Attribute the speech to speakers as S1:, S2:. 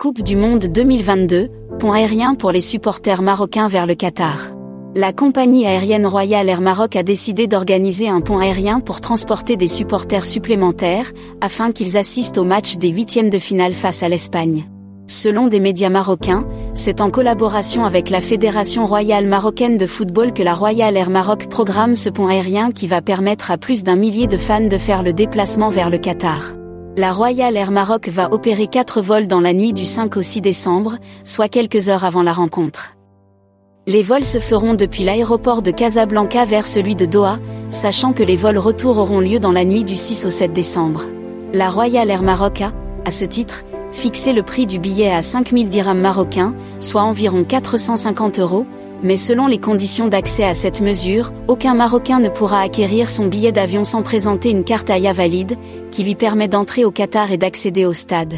S1: Coupe du Monde 2022, pont aérien pour les supporters marocains vers le Qatar. La compagnie aérienne Royal Air Maroc a décidé d'organiser un pont aérien pour transporter des supporters supplémentaires, afin qu'ils assistent au match des huitièmes de finale face à l'Espagne. Selon des médias marocains, c'est en collaboration avec la Fédération royale marocaine de football que la Royal Air Maroc programme ce pont aérien qui va permettre à plus d'un millier de fans de faire le déplacement vers le Qatar la Royal Air Maroc va opérer quatre vols dans la nuit du 5 au 6 décembre, soit quelques heures avant la rencontre. Les vols se feront depuis l'aéroport de Casablanca vers celui de Doha, sachant que les vols retour auront lieu dans la nuit du 6 au 7 décembre. La Royal Air Maroc a, à ce titre, fixé le prix du billet à 5000 dirhams marocains, soit environ 450 euros, mais selon les conditions d'accès à cette mesure, aucun Marocain ne pourra acquérir son billet d'avion sans présenter une carte AIA valide, qui lui permet d'entrer au Qatar et d'accéder au stade.